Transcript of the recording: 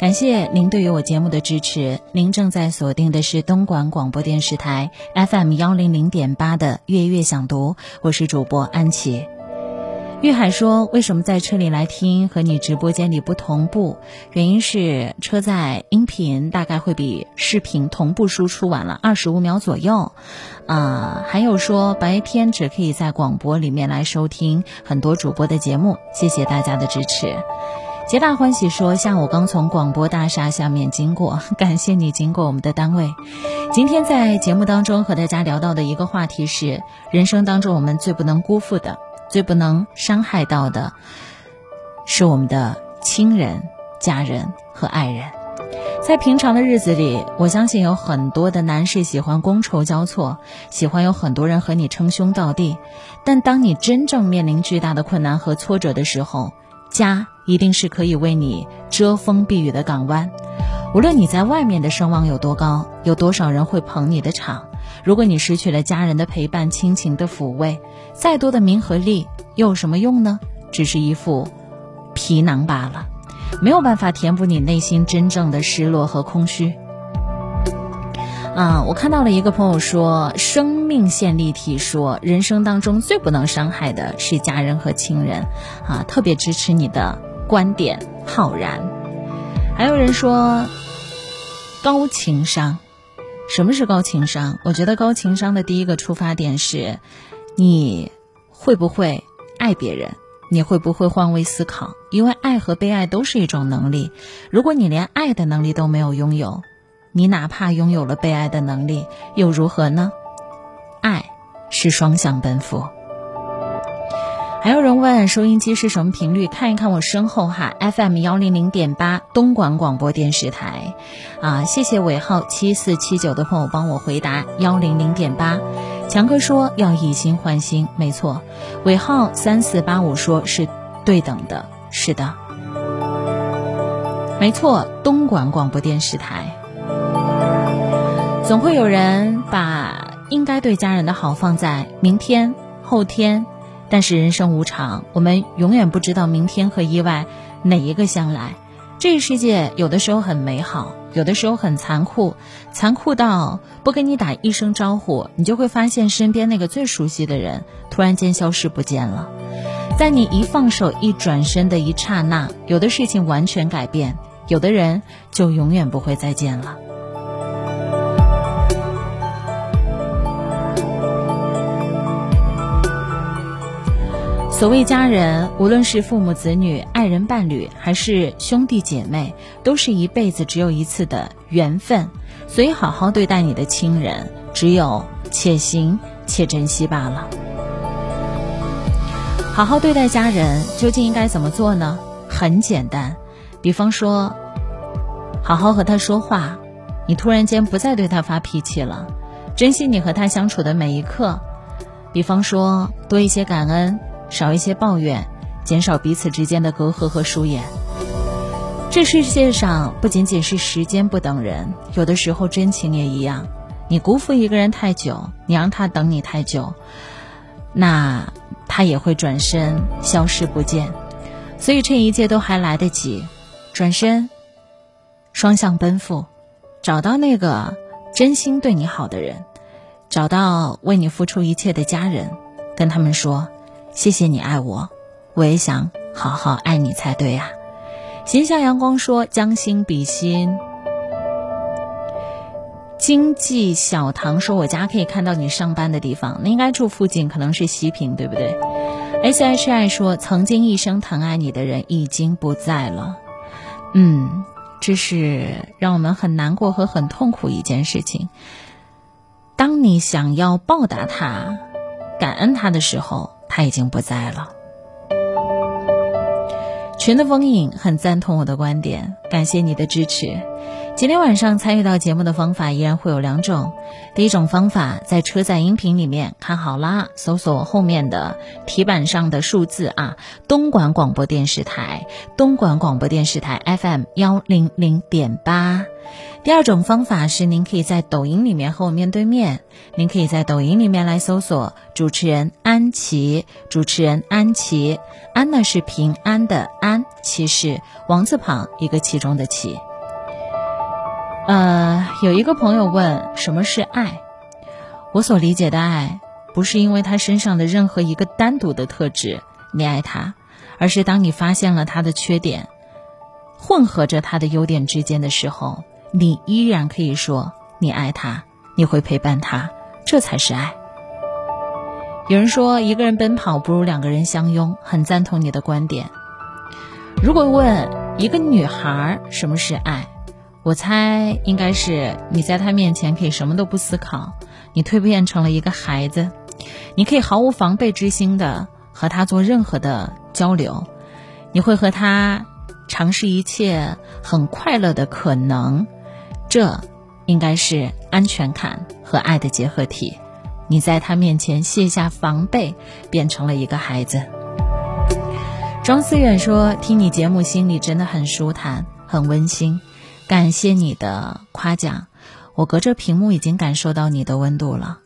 感谢您对于我节目的支持。您正在锁定的是东莞广播电视台 FM 幺零零点八的月月想读，我是主播安琪。玉海说：“为什么在车里来听和你直播间里不同步？原因是车载音频大概会比视频同步输出晚了二十五秒左右。啊，还有说白天只可以在广播里面来收听很多主播的节目。谢谢大家的支持。”皆大欢喜说：“下午刚从广播大厦下面经过，感谢你经过我们的单位。今天在节目当中和大家聊到的一个话题是：人生当中我们最不能辜负的、最不能伤害到的，是我们的亲人、家人和爱人。在平常的日子里，我相信有很多的男士喜欢觥筹交错，喜欢有很多人和你称兄道弟。但当你真正面临巨大的困难和挫折的时候，家。”一定是可以为你遮风避雨的港湾。无论你在外面的声望有多高，有多少人会捧你的场，如果你失去了家人的陪伴、亲情的抚慰，再多的名和利又有什么用呢？只是一副皮囊罢了，没有办法填补你内心真正的失落和空虚。啊，我看到了一个朋友说，生命线立体说，人生当中最不能伤害的是家人和亲人。啊，特别支持你的。观点浩然，还有人说高情商。什么是高情商？我觉得高情商的第一个出发点是，你会不会爱别人？你会不会换位思考？因为爱和被爱都是一种能力。如果你连爱的能力都没有拥有，你哪怕拥有了被爱的能力又如何呢？爱是双向奔赴。还有人问收音机是什么频率？看一看我身后哈，FM 幺零零点八东莞广播电视台，啊，谢谢尾号七四七九的朋友帮我回答幺零零点八。强哥说要以心换心，没错。尾号三四八五说是对等的，是的，没错。东莞广播电视台，总会有人把应该对家人的好放在明天、后天。但是人生无常，我们永远不知道明天和意外哪一个先来。这个世界有的时候很美好，有的时候很残酷，残酷到不跟你打一声招呼，你就会发现身边那个最熟悉的人突然间消失不见了。在你一放手、一转身的一刹那，有的事情完全改变，有的人就永远不会再见了。所谓家人，无论是父母子女、爱人伴侣，还是兄弟姐妹，都是一辈子只有一次的缘分。所以，好好对待你的亲人，只有且行且珍惜罢了。好好对待家人，究竟应该怎么做呢？很简单，比方说，好好和他说话，你突然间不再对他发脾气了，珍惜你和他相处的每一刻。比方说，多一些感恩。少一些抱怨，减少彼此之间的隔阂和疏远。这世界上不仅仅是时间不等人，有的时候真情也一样。你辜负一个人太久，你让他等你太久，那他也会转身消失不见。所以这一切都还来得及，转身，双向奔赴，找到那个真心对你好的人，找到为你付出一切的家人，跟他们说。谢谢你爱我，我也想好好爱你才对啊！心向阳光说：“将心比心。”经济小唐说：“我家可以看到你上班的地方，那应该住附近，可能是西平，对不对？”S H I 说：“曾经一生疼爱你的人已经不在了。”嗯，这是让我们很难过和很痛苦一件事情。当你想要报答他、感恩他的时候。他已经不在了。群的风影很赞同我的观点，感谢你的支持。今天晚上参与到节目的方法依然会有两种。第一种方法，在车载音频里面看好啦，搜索后面的题板上的数字啊，东莞广播电视台，东莞广播电视台 FM 幺零零点八。第二种方法是，您可以在抖音里面和我面对面。您可以在抖音里面来搜索主持人安琪，主持人安琪，安呢是平安的安，琪是王字旁一个其中的琪。呃，有一个朋友问什么是爱？我所理解的爱，不是因为他身上的任何一个单独的特质你爱他，而是当你发现了他的缺点，混合着他的优点之间的时候，你依然可以说你爱他，你会陪伴他，这才是爱。有人说，一个人奔跑不如两个人相拥，很赞同你的观点。如果问一个女孩什么是爱，我猜应该是你在她面前可以什么都不思考，你蜕变成了一个孩子，你可以毫无防备之心的和她做任何的交流，你会和她尝试一切很快乐的可能，这应该是安全感和爱的结合体。你在他面前卸下防备，变成了一个孩子。庄思远说：“听你节目，心里真的很舒坦，很温馨。感谢你的夸奖，我隔着屏幕已经感受到你的温度了。